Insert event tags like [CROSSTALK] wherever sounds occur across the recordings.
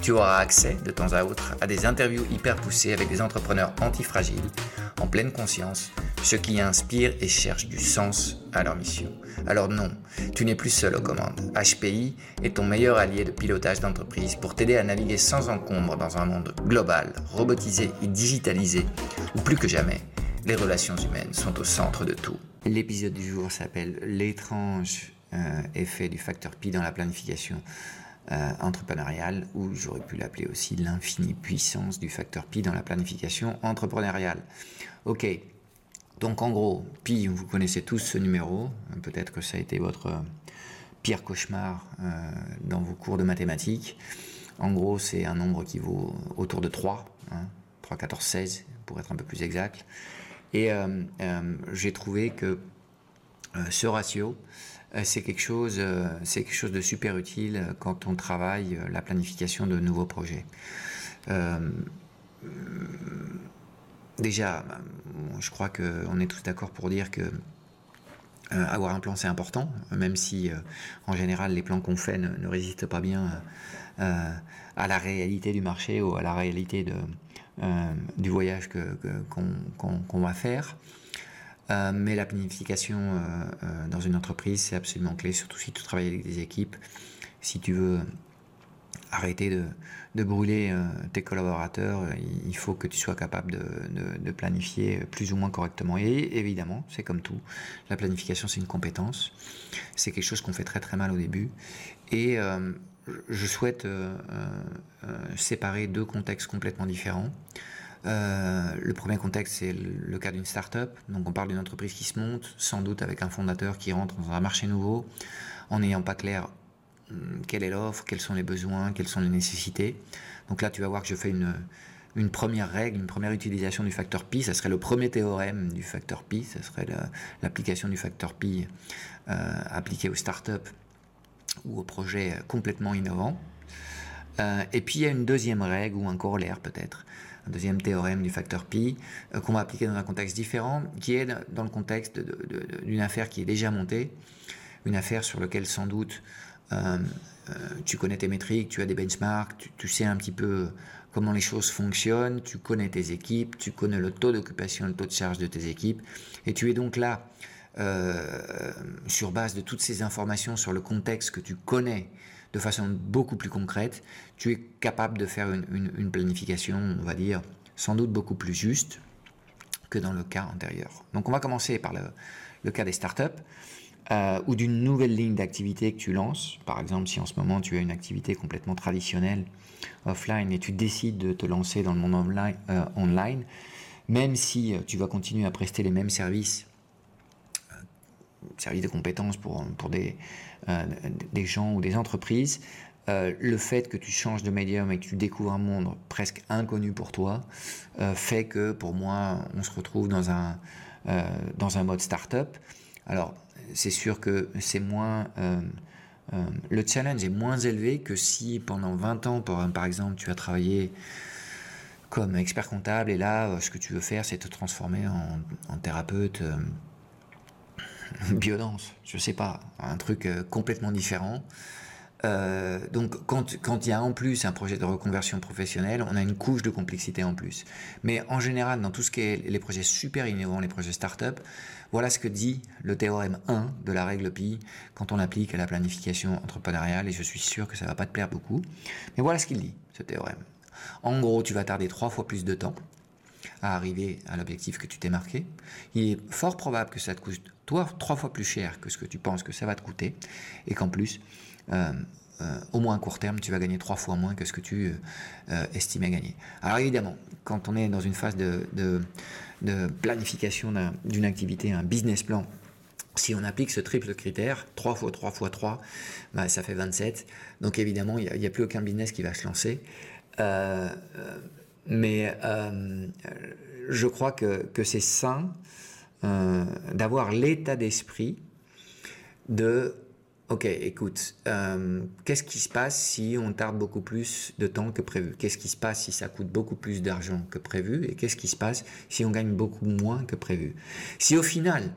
tu auras accès de temps à autre à des interviews hyper poussées avec des entrepreneurs antifragiles, en pleine conscience, ceux qui inspirent et cherchent du sens à leur mission. Alors non, tu n'es plus seul aux commandes. HPI est ton meilleur allié de pilotage d'entreprise pour t'aider à naviguer sans encombre dans un monde global, robotisé et digitalisé, où plus que jamais, les relations humaines sont au centre de tout. L'épisode du jour s'appelle L'étrange euh, effet du facteur pi dans la planification euh, entrepreneuriale, ou j'aurais pu l'appeler aussi l'infinie puissance du facteur pi dans la planification entrepreneuriale. Ok, donc en gros, pi, vous connaissez tous ce numéro, peut-être que ça a été votre pire cauchemar euh, dans vos cours de mathématiques. En gros, c'est un nombre qui vaut autour de 3, 3, 14, 16 pour être un peu plus exact. Et euh, j'ai trouvé que ce ratio, euh, c'est quelque chose, euh, c'est quelque chose de super utile euh, quand on travaille la planification de nouveaux projets. déjà, je crois qu'on est tous d'accord pour dire que avoir un plan c'est important, même si en général les plans qu'on fait ne, résistent pas bien à la réalité du marché ou à la réalité du voyage qu'on va faire. Euh, mais la planification euh, euh, dans une entreprise, c'est absolument clé, surtout si tu travailles avec des équipes. Si tu veux arrêter de, brûler tes collaborateurs, il faut que tu sois capable de, planifier plus ou moins correctement. Et évidemment, c'est comme tout, la planification, c'est une compétence. C'est quelque chose qu'on fait très très mal au début. Et je souhaite séparer deux contextes complètement différents. Euh, le premier contexte, c'est le cas d'une start-up. Donc, on parle d'une entreprise qui se monte, sans doute avec un fondateur qui rentre dans un marché nouveau, en n'ayant pas clair hum, quelle est l'offre, quels sont les besoins, quelles sont les nécessités. Donc là, tu vas voir que je fais une, première règle, une première utilisation du facteur pi. Ça serait le premier théorème du facteur pi. Ça serait l'application du facteur pi euh, appliqué aux start-up ou aux projets complètement innovants. Euh, et puis il y a une deuxième règle ou un corollaire peut-être deuxième théorème du facteur pi, euh, qu'on va appliquer dans un contexte différent, qui est dans le contexte d'une affaire qui est déjà montée, une affaire sur laquelle sans doute euh, euh, tu connais tes métriques, tu as des benchmarks, tu, sais un petit peu comment les choses fonctionnent, tu connais tes équipes, tu connais le taux d'occupation, le taux de charge de tes équipes, et tu es donc là, sur base de toutes ces informations sur le contexte que tu connais, de façon beaucoup plus concrète, tu es capable de faire une, planification, on va dire, sans doute beaucoup plus juste que dans le cas antérieur. Donc on va commencer par le, cas des startups. Euh, ou d'une nouvelle ligne d'activité que tu lances. Par exemple, si en ce moment tu as une activité complètement traditionnelle, offline, et tu décides de te lancer dans le monde online, euh, même si euh, tu vas continuer à prester les mêmes services service de compétences pour, pour des, des gens ou des entreprises, euh, le fait que tu changes de médium et que tu découvres un monde presque inconnu pour toi euh, fait que pour moi, on se retrouve dans un, dans un mode start-up. Alors, c'est sûr que c'est moins. le challenge est moins élevé que si pendant 20 ans, par exemple, tu as travaillé comme expert comptable et là, ce que tu veux faire, c'est te transformer en thérapeute [LAUGHS] biodance, je sais pas, un truc euh, complètement différent. Euh, donc quand, quand il y a en plus un projet de reconversion professionnelle, on a une couche de complexité en plus. Mais en général, dans tout ce qui est les projets super innovants, les projets start-up, voilà ce que dit le théorème 1 de la règle pi quand on applique à la planification entrepreneuriale, et je suis sûr que ça va pas te plaire beaucoup. Mais voilà ce qu'il dit, ce théorème. En gros, tu vas tarder trois fois plus de temps à arriver à l'objectif que tu t'es marqué. Il est fort probable que ça te coûte toi trois fois plus cher que ce que tu penses que ça va te coûter et qu'en plus, euh, euh, au moins à court terme, tu vas gagner trois fois moins que ce que tu euh, estimais gagner. Alors évidemment, quand on est dans une phase de, de planification d'une activité, un business plan, si on applique ce triple critère, 3 fois 3 fois 3, bah, ça fait 27. Donc évidemment, il n'y a, plus aucun business qui va se lancer. Euh, mais euh, je crois que, c'est sain euh, d'avoir l'état d'esprit de, ok, écoute, qu'est-ce qui se passe si on tarde beaucoup plus de temps que prévu? Qu'est-ce qui se passe si ça coûte beaucoup plus d'argent que prévu? Et qu'est-ce qui se passe si on gagne beaucoup moins que prévu? Si au final,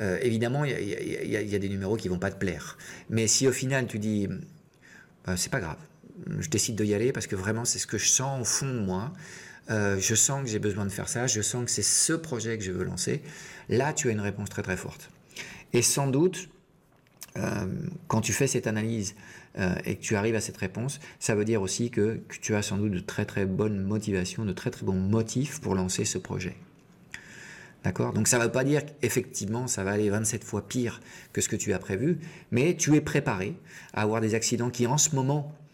euh, évidemment, il y, a des numéros qui vont pas te plaire. Mais si au final tu dis, euh, c'est pas grave, je décide d'y aller parce que vraiment c'est ce que je sens au fond de moi, euh, je sens que j'ai besoin de faire ça, je sens que c'est ce projet que je veux lancer, là tu as une réponse très très forte. Et sans doute, quand tu fais cette analyse et que tu arrives à cette réponse, ça veut dire aussi que, que tu as sans doute de très très bonnes motivations, de très très bons motifs pour lancer ce projet. D'accord? Donc ça ne veut pas dire qu'effectivement ça va aller 27 fois pire que ce que tu as prévu, mais tu es préparé à avoir des accidents qui en ce moment euh,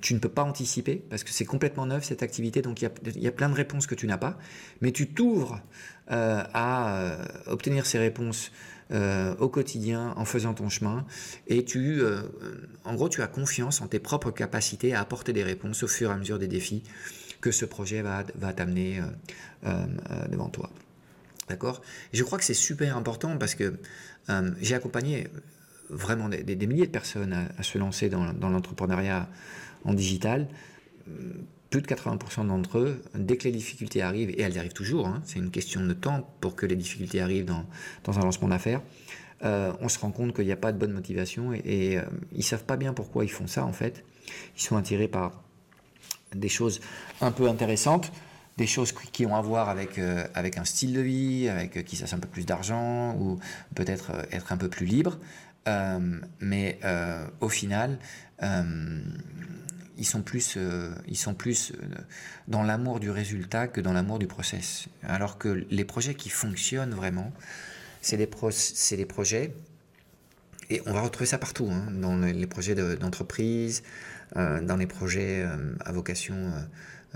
tu ne peux pas anticiper parce que c'est complètement neuf cette activité, donc il y, a, plein de réponses que tu n'as pas, mais tu t'ouvres euh, à euh, obtenir ces réponses au quotidien en faisant ton chemin. Et tu, en gros, tu as confiance en tes propres capacités à apporter des réponses au fur et à mesure des défis que ce projet va, t'amener devant toi. D'accord? Je crois que c'est super important parce que euh, j'ai accompagné vraiment des, milliers de personnes à, se lancer dans, l'entrepreneuriat en digital. Plus de 80% d'entre eux, dès que les difficultés arrivent, et elles arrivent toujours, hein, c'est une question de temps pour que les difficultés arrivent dans, un lancement d'affaires, euh, on se rend compte qu'il n'y a pas de bonne motivation et, euh, ils savent pas bien pourquoi ils font ça en fait. Ils sont attirés par des choses un peu intéressantes, des choses qui ont à voir avec, euh, avec un style de vie, avec euh, qui ça un peu plus d'argent, ou peut-être euh, être un peu plus libre. mais au final, ils sont plus, ils sont plus dans l'amour du résultat que dans l'amour du process. Alors que les projets qui fonctionnent vraiment, c'est des, pro des projets, et on va retrouver ça partout, hein, dans les projets d'entreprise, dans les projets à vocation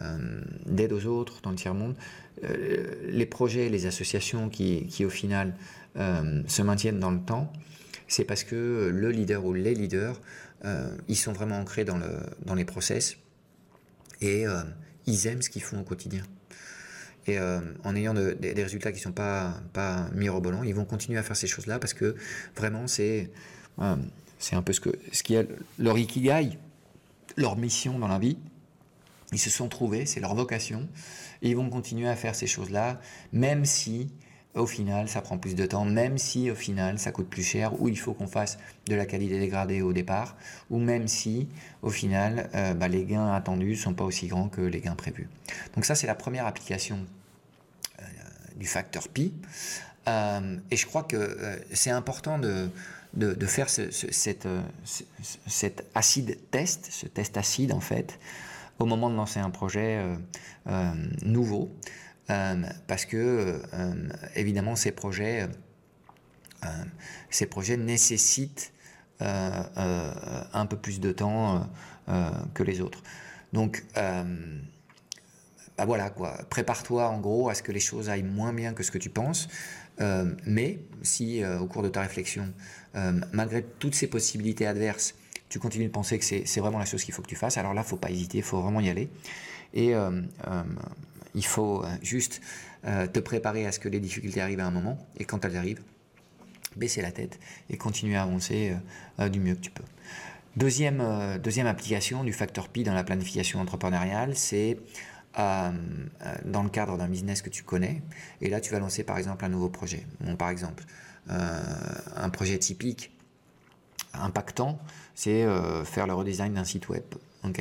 euh, d'aide aux autres dans le tiers-monde. Euh, les projets, les associations qui, qui au final euh, se maintiennent dans le temps, c'est parce que le leader ou les leaders, ils sont vraiment ancrés dans, le, dans les process et ils aiment ce qu'ils font au quotidien. Et en ayant des résultats qui ne sont pas, pas mirobolants, ils vont continuer à faire ces choses-là parce que vraiment, c'est c'est un peu ce, que, ce qui est leur ikigai, leur mission dans la vie. Ils se sont trouvés, c'est leur vocation, et ils vont continuer à faire ces choses-là, même si au final ça prend plus de temps, même si au final ça coûte plus cher, ou il faut qu'on fasse de la qualité dégradée au départ, ou même si au final euh, bah, les gains attendus ne sont pas aussi grands que les gains prévus. Donc ça c'est la première application euh, du facteur pi. Euh, et je crois que c'est important de, de, faire cette, cet acide test, ce test acide en fait, au moment de lancer un projet nouveau, parce que évidemment ces projets, ces projets nécessitent un peu plus de temps que les autres. Donc bah voilà quoi, prépare-toi en gros à ce que les choses aillent moins bien que ce que tu penses, mais si au cours de ta réflexion, malgré toutes ces possibilités adverses, tu continues de penser que c'est vraiment la chose qu'il faut que tu fasses, alors là, il ne faut pas hésiter, il faut vraiment y aller. Et euh, euh, il faut euh, juste te préparer à ce que les difficultés arrivent à un moment, et quand elles arrivent, baisser la tête et continuer à avancer du mieux que tu peux. Deuxième, application du facteur Pi dans la planification entrepreneuriale, c'est dans le cadre d'un business que tu connais. Et là, tu vas lancer par exemple un nouveau projet. Par exemple, un projet typique impactant, c'est euh, faire le redesign d'un site web. Ok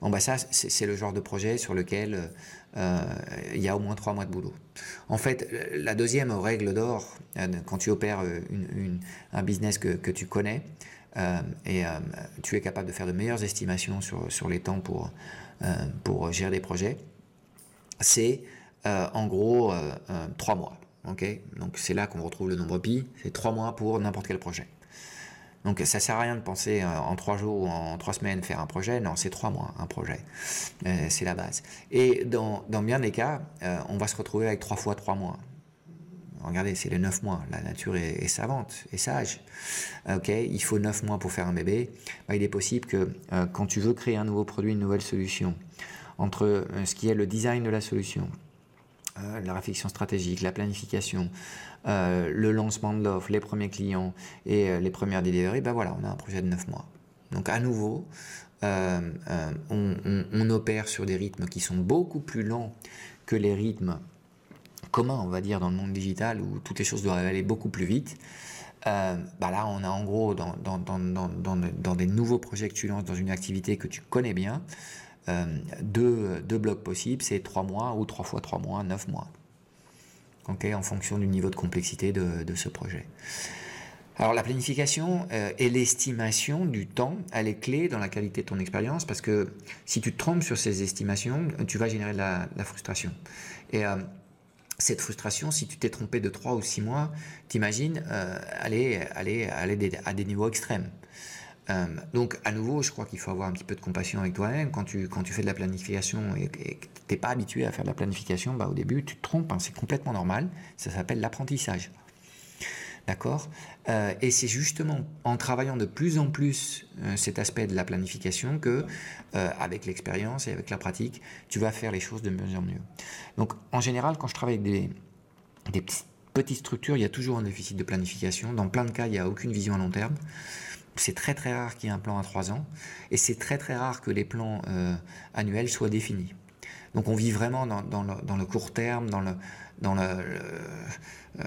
bon, bah ça, c'est le genre de projet sur lequel euh, il y a au moins trois mois de boulot. En fait, la deuxième règle d'or, euh, quand tu opères une, un business que, que tu connais, et tu es capable de faire de meilleures estimations sur, sur les temps pour, pour gérer des projets, c'est en gros, trois mois. Ok, donc c'est là qu'on retrouve le nombre pi. C'est trois mois pour n'importe quel projet. Donc ça sert à rien de penser euh, en trois jours ou en trois semaines faire un projet. Non, c'est trois mois un projet. Euh, c'est la base. Et dans, bien des cas, euh, on va se retrouver avec trois fois trois mois. Regardez, c'est les neuf mois. La nature est, savante et sage. Ok, il faut neuf mois pour faire un bébé. Bah, il est possible que quand tu veux créer un nouveau produit, une nouvelle solution, entre ce qui est le design de la solution, la réflexion stratégique, la planification, euh, le lancement de l'offre, les premiers clients et euh, les premières deliveries, ben voilà, on a un projet de 9 mois. Donc à nouveau, euh, on, opère sur des rythmes qui sont beaucoup plus lents que les rythmes communs, on va dire, dans le monde digital où toutes les choses doivent aller beaucoup plus vite. bah là, on a en gros, dans, dans, des nouveaux projets que tu lances dans une activité que tu connais bien, deux, deux blocs possibles, c'est 3 mois ou 3 fois 3 mois, 9 mois en fonction du niveau de complexité de, ce projet. Alors la planification euh, et l'estimation du temps, elle est clé dans la qualité de ton expérience parce que si tu te trompes sur ces estimations, tu vas générer de la, frustration. Et euh, cette frustration, si tu t'es trompé de 3 ou 6 mois, t'imagines euh, aller, aller, aller à des niveaux extrêmes. Euh, donc, à nouveau, je crois qu'il faut avoir un petit peu de compassion avec toi-même. Quand tu, quand tu fais de la planification et, que tu n'es pas habitué à faire de la planification, bah, au début, tu te trompes, hein, c'est complètement normal. Ça s'appelle l'apprentissage. D'accord? Euh, Et c'est justement en travaillant de plus en plus euh, cet aspect de la planification que, avec l'expérience et avec la pratique, tu vas faire les choses de mieux en mieux. Donc, en général, quand je travaille avec des, des petites structures, il y a toujours un déficit de planification. Dans plein de cas, il n'y a aucune vision à long terme c'est très très rare qu'il y ait un plan à 3 ans et c'est très très rare que les plans euh, annuels soient définis. Donc on vit vraiment dans, le, court terme, dans le... Dans le, euh,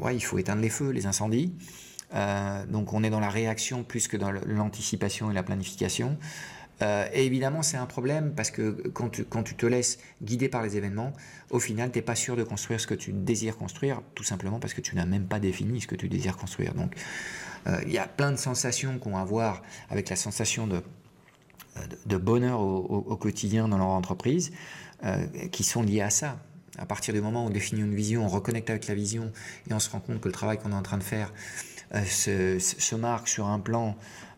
ouais, il faut éteindre les feux, les incendies. Euh, donc on est dans la réaction plus que dans l'anticipation et la planification. et évidemment, c'est un problème parce que quand tu, quand tu te laisses guider par les événements, au final, tu n'es pas sûr de construire ce que tu désires construire, tout simplement parce que tu n'as même pas défini ce que tu désires construire. Donc, il y a plein de sensations qu'on va voir avec la sensation de, de bonheur au, quotidien dans leur entreprise euh, qui sont liées à ça. À partir du moment où on définit une vision, on reconnecte avec la vision et on se rend compte que le travail qu'on est en train de faire euh, se, se, marque sur un plan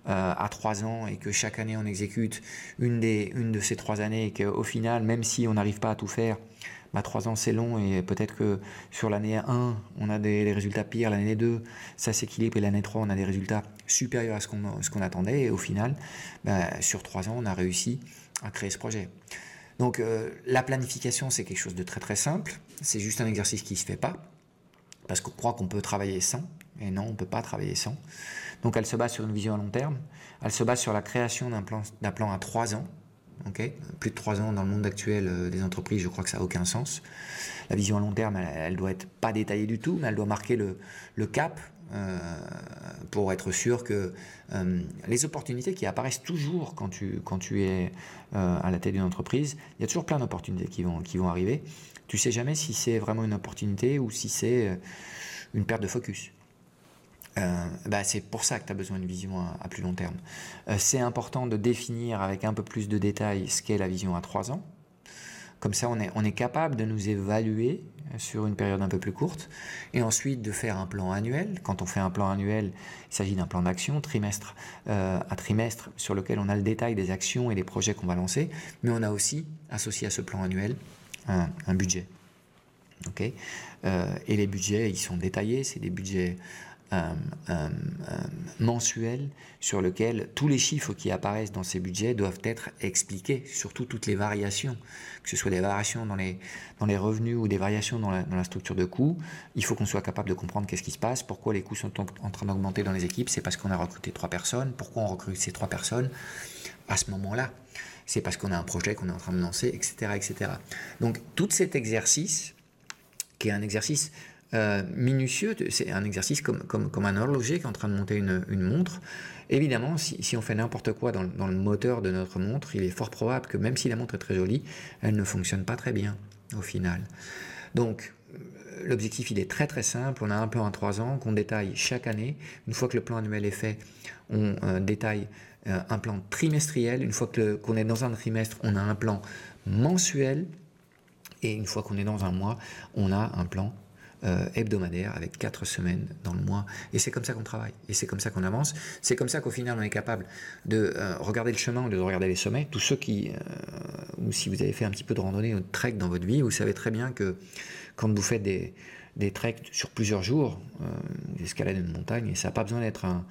à trois ans et que chaque année on exécute une, des, une de ces trois années et qu'au final, même si on n'arrive pas à tout faire, bah, 3 ans c'est long et peut-être que sur l'année 1 on a des, résultats pires, l'année 2 ça s'équilibre et l'année 3 on a des résultats supérieurs à ce qu'on attendait. Et au final bah, sur 3 ans on a réussi à créer ce projet. Donc euh, la planification c'est quelque chose de très très simple, c'est juste un exercice qui ne se fait pas parce qu'on croit qu'on peut travailler sans. Et non on ne peut pas travailler sans. Donc elle se base sur une vision à long terme, elle se base sur la création d'un plan, plan à 3 ans plus de trois ans dans le monde actuel euh, des entreprises, je crois que ça n'a aucun sens. La vision à long terme, elle, ne doit être pas détaillée du tout, mais elle doit marquer le, cap euh, pour être sûr que euh, les opportunités qui apparaissent toujours quand tu, es à la tête d'une entreprise, il y a toujours plein d'opportunités qui vont, qui vont arriver. Tu sais jamais si c'est vraiment une opportunité ou si c'est une perte de focus. Euh, bah, c'est pour ça que tu as besoin d'une vision à, plus long terme. Euh, c'est important de définir avec un peu plus de détails ce qu'est la vision à 3 ans. Comme ça, on est, capable de nous évaluer sur une période un peu plus courte et ensuite de faire un plan annuel. Quand on fait un plan annuel, il s'agit d'un plan d'action trimestre euh, à trimestre sur lequel on a le détail des actions et des projets qu'on va lancer, mais on a aussi associé à ce plan annuel un, budget. ok? Et les budgets, ils sont détaillés, c'est des budgets mensuel sur lequel tous les chiffres qui apparaissent dans ces budgets doivent être expliqués, surtout toutes les variations, que ce soit des variations dans les, dans les revenus ou des variations dans la, dans la structure de coûts. Il faut qu'on soit capable de comprendre qu'est-ce qui se passe, pourquoi les coûts sont en train d'augmenter dans les équipes, c'est parce qu'on a recruté trois personnes, pourquoi on recrute ces trois personnes à ce moment-là? C'est parce qu'on a un projet qu'on est en train de lancer, etc., etc. Donc tout cet exercice, qui est un exercice euh, minutieux, c'est un exercice comme, comme, un horloger qui est en train de monter une, montre. Évidemment, si, si on fait n'importe quoi dans, dans, le moteur de notre montre, il est fort probable que même si la montre est très jolie, elle ne fonctionne pas très bien au final. Donc, euh, l'objectif, il est très très simple. On a un plan à 3 ans qu'on détaille chaque année. Une fois que le plan annuel est fait, on euh, détaille un plan trimestriel. Une fois qu'on est dans un trimestre, on a un plan mensuel Et une fois qu'on est dans un mois, on a un plan euh, hebdomadaire avec quatre semaines dans le mois. Et c'est comme ça qu'on travaille. Et c'est comme ça qu'on avance. C'est comme ça qu'au final, on est capable de euh, regarder le chemin ou de regarder les sommets. Tous ceux qui, euh, ou si vous avez fait un petit peu de randonnée ou de trek dans votre vie, vous savez très bien que quand vous faites des, des treks sur plusieurs jours, des escalades de montagne, et ça n'a pas besoin d'être un,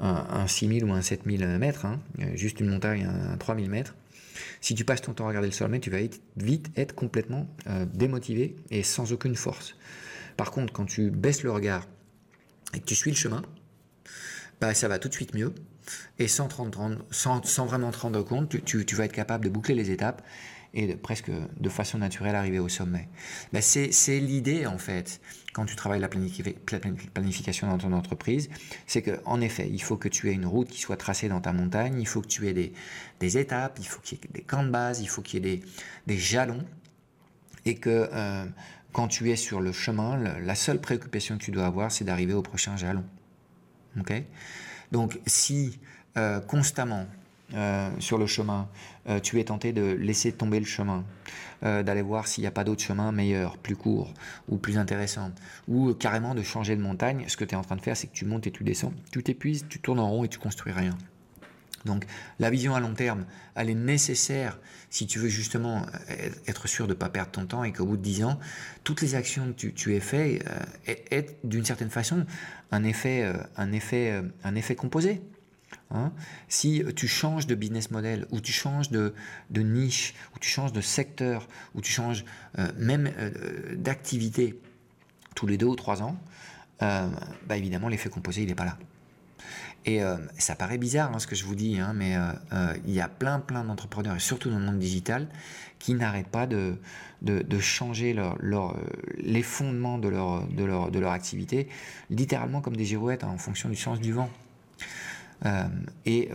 un, 6000 ou un 7000 mètres, hein, juste une montagne à 3000 mètres. Si tu passes ton temps à regarder le sommet, tu vas vite être complètement démotivé et sans aucune force. Par contre, quand tu baisses le regard et que tu suis le chemin, bah, ça va tout de suite mieux. Et sans, vraiment te rendre compte, tu, vas être capable de boucler les étapes et de, presque de façon naturelle arriver au sommet. Bah, c'est l'idée en fait quand tu travailles la, planification dans ton entreprise, c'est qu'en effet, il faut que tu aies une route qui soit tracée dans ta montagne, il faut que tu aies des, étapes, il faut qu'il y ait des camps de base, il faut qu'il y ait des, jalons, et que euh, quand tu es sur le chemin, la seule préoccupation que tu dois avoir, c'est d'arriver au prochain jalon. Donc, si euh, constamment euh, sur le chemin, euh, tu es tenté de laisser tomber le chemin, d'aller voir s'il n'y a pas d'autre chemin meilleur, plus court ou plus intéressant, ou carrément de changer de montagne, ce que tu es en train de faire, c'est que tu montes et tu descends, tu t'épuises, tu tournes en rond et tu construis rien. Donc la vision à long terme, elle est nécessaire si tu veux justement euh, être sûr de ne pas perdre ton temps et qu'au bout de 10 ans, toutes les actions que tu, aies faites euh, aient d'une certaine façon un effet, euh, un effet, un effet composé. Hein. si tu changes de business model, ou tu changes de, niche, ou tu changes de secteur, ou tu changes même d'activité tous les deux ou trois ans, bah évidemment l'effet composé il n'est pas là. Et euh, ça paraît bizarre hein, ce que je vous dis, hein, mais euh, euh, il y a plein plein d'entrepreneurs, et surtout dans le monde digital, qui n'arrêtent pas de, de, changer les fondements de leur, de, leur, de leur activité, littéralement comme des girouettes hein, en fonction du sens du vent. et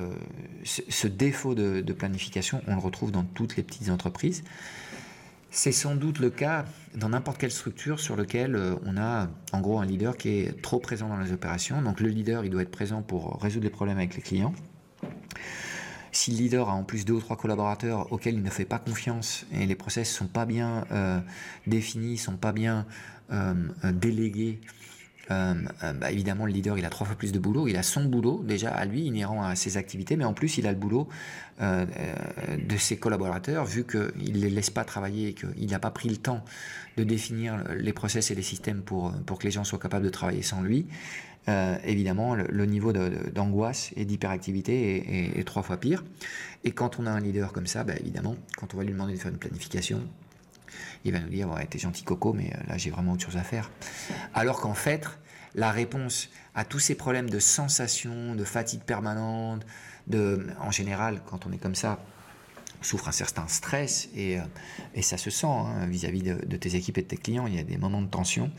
ce, défaut de, planification, on le retrouve dans toutes les petites entreprises. C'est sans doute le cas dans n'importe quelle structure sur laquelle euh, on a en gros un leader qui est trop présent dans les opérations. Donc le leader, il doit être présent pour résoudre les problèmes avec les clients. Si le leader a en plus deux ou trois collaborateurs auxquels il ne fait pas confiance et les process sont pas bien euh, définis, sont pas bien euh, délégués, euh, euh, bah, évidemment, le leader, il a trois fois plus de boulot. Il a son boulot, déjà à lui, inhérent à ses activités, mais en plus, il a le boulot euh, de ses collaborateurs, vu qu'il ne les laisse pas travailler et qu'il n'a pas pris le temps de définir les process et les systèmes pour, pour que les gens soient capables de travailler sans lui. évidemment, le, niveau d'angoisse et d'hyperactivité est, trois fois pire. Et quand on a un leader comme ça, bah, évidemment, quand on va lui demander de faire une planification, il va nous dire ouais, t'es gentil Coco, mais là j'ai vraiment autre chose à faire. Alors qu'en fait, la réponse à tous ces problèmes de sensation, de fatigue permanente, de, en général, quand on est comme ça, on souffre un certain stress et, euh, ça se sent hein, vis-à-vis de, tes équipes et de tes clients. Il y a des moments de tension.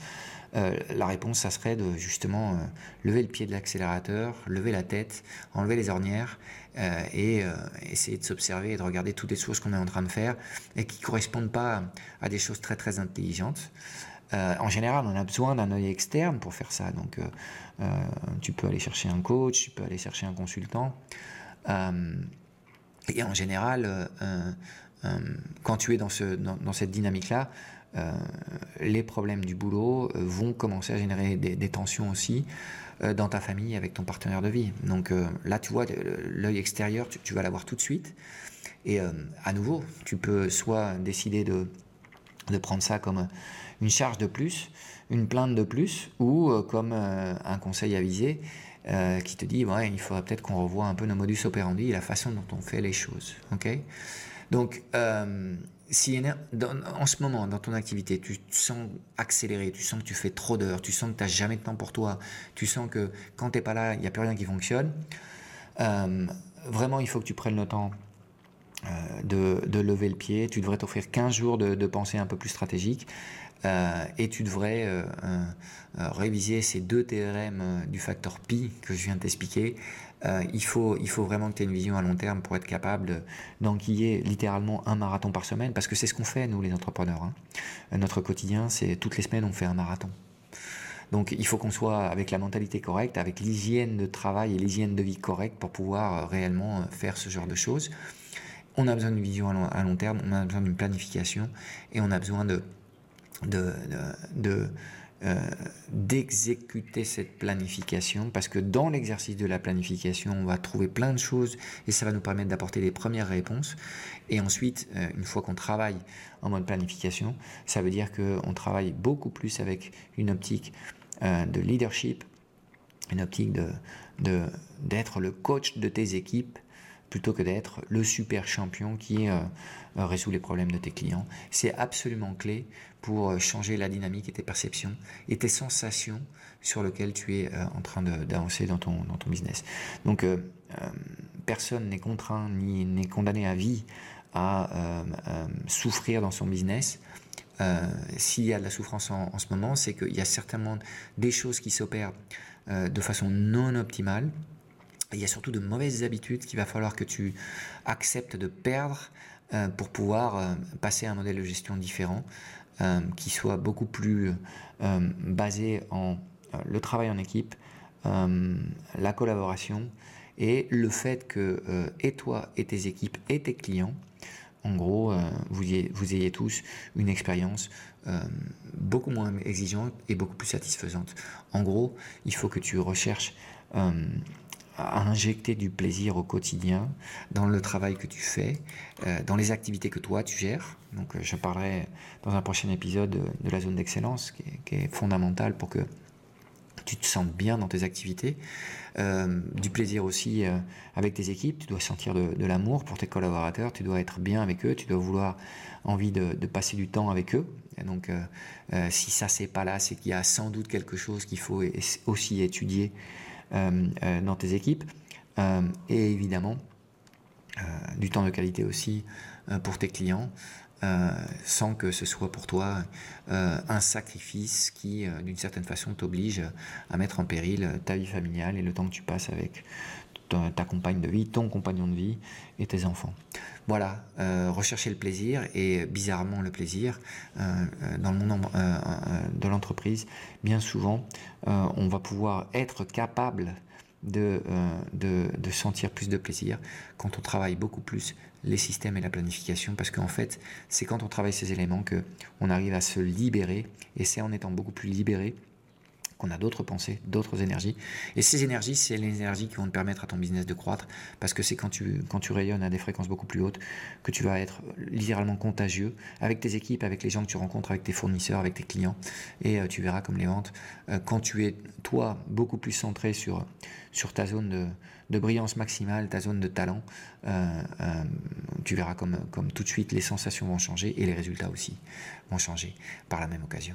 Euh, la réponse, ça serait de justement euh, lever le pied de l'accélérateur, lever la tête, enlever les ornières et essayer de s'observer et de regarder toutes les choses qu'on est en train de faire et qui correspondent pas à des choses très très intelligentes. Euh, en général, on a besoin d'un œil externe pour faire ça. Donc, euh, euh, tu peux aller chercher un coach, tu peux aller chercher un consultant. et en général, quand tu es dans, cette dynamique-là, les problèmes du boulot vont commencer à générer des, tensions aussi dans ta famille avec ton partenaire de vie. Donc là, tu vois, l'œil extérieur, tu, vas l'avoir tout de suite. Et à nouveau, tu peux soit décider de, prendre ça comme une charge de plus, une plainte de plus, ou euh, comme euh, un conseil avisé euh, qui te dit ouais, il faudrait peut-être qu'on revoie un peu nos modus operandi et la façon dont on fait les choses. ok? Donc, si en ce moment, dans ton activité, tu te sens accéléré, tu sens que tu fais trop d'heures, tu sens que tu n'as jamais de temps pour toi, tu sens que quand tu n'es pas là, il n'y a plus rien qui fonctionne, vraiment, il faut que tu prennes le temps de, de, lever le pied. Tu devrais t'offrir 15 jours de, pensée un peu plus stratégique. Euh, et tu devrais euh, euh, réviser ces deux théorèmes du facteur pi que je viens de t'expliquer. Il, faut, il faut vraiment que tu aies une vision à long terme pour être capable d'enquiller littéralement un marathon par semaine, parce que c'est ce qu'on fait, nous les entrepreneurs. Hein. Notre quotidien, c'est toutes les semaines, on fait un marathon. Donc il faut qu'on soit avec la mentalité correcte, avec l'hygiène de travail et l'hygiène de vie correcte pour pouvoir réellement faire ce genre de choses. on a besoin d'une vision à long, terme, on a besoin d'une planification et on a besoin de, euh, d'exécuter cette planification parce que dans l'exercice de la planification, on va trouver plein de choses et ça va nous permettre d'apporter des premières réponses. Et ensuite, euh, une fois qu'on travaille en mode planification, ça veut dire qu'on travaille beaucoup plus avec une optique euh, de leadership, une optique d'être le coach de tes équipes plutôt que d'être le super champion qui euh, euh, résout les problèmes de tes clients. C'est absolument clé pour euh, changer la dynamique et tes perceptions et tes sensations sur lesquelles tu es en train d'avancer dans ton, dans ton business. Donc, personne n'est contraint ni n'est condamné à vie à souffrir dans son business. S'il y a de la souffrance en ce moment, c'est qu'il y a certainement des choses qui s'opèrent de façon non optimale il y a surtout de mauvaises habitudes qu'il va falloir que tu acceptes de perdre euh, pour pouvoir euh, passer à un modèle de gestion différent euh, qui soit beaucoup plus basé en le travail en équipe, la collaboration et le fait que et toi et tes équipes et tes clients, en gros, vous, ayez, vous ayez tous une expérience beaucoup moins exigeante et beaucoup plus satisfaisante. En gros, il faut que tu recherches à injecter du plaisir au quotidien dans le travail que tu fais, euh, dans les activités que toi tu gères. Donc, euh, je parlerai dans un prochain épisode de, la zone d'excellence qui, est fondamentale pour que tu te sentes bien dans tes activités. Euh, du plaisir aussi avec tes équipes. Tu dois sentir de, l'amour pour tes collaborateurs. Tu dois être bien avec eux. Tu dois vouloir envie de, passer du temps avec eux. Donc, si ça c'est pas là, c'est qu'il y a sans doute quelque chose qu'il faut aussi étudier dans tes équipes. Euh, et évidemment, du temps de qualité aussi pour tes clients. sans que ce soit pour toi un sacrifice qui, d'une certaine façon, t'oblige à mettre en péril ta vie familiale et le temps que tu passes avec ta, compagne de vie, ton compagnon de vie et tes enfants. Voilà, rechercher le plaisir et bizarrement le plaisir dans le monde de l'entreprise, bien souvent, on va pouvoir être capable de, sentir plus de plaisir quand on travaille beaucoup plus les systèmes et la planification parce qu'en fait c'est quand on travaille ces éléments que on arrive à se libérer et c'est en étant beaucoup plus libéré qu'on a d'autres pensées, d'autres énergies. Et ces énergies, c'est les énergies qui vont te permettre à ton business de croître, parce que c'est quand tu, quand tu rayonnes à des fréquences beaucoup plus hautes que tu vas être littéralement contagieux avec tes équipes, avec les gens que tu rencontres, avec tes fournisseurs, avec tes clients. Et euh, tu verras comme les ventes, euh, quand tu es, toi, beaucoup plus centré sur, ta zone de, de brillance maximale, ta zone de talent, euh, tu verras comme, comme tout de suite les sensations vont changer et les résultats aussi vont changer par la même occasion.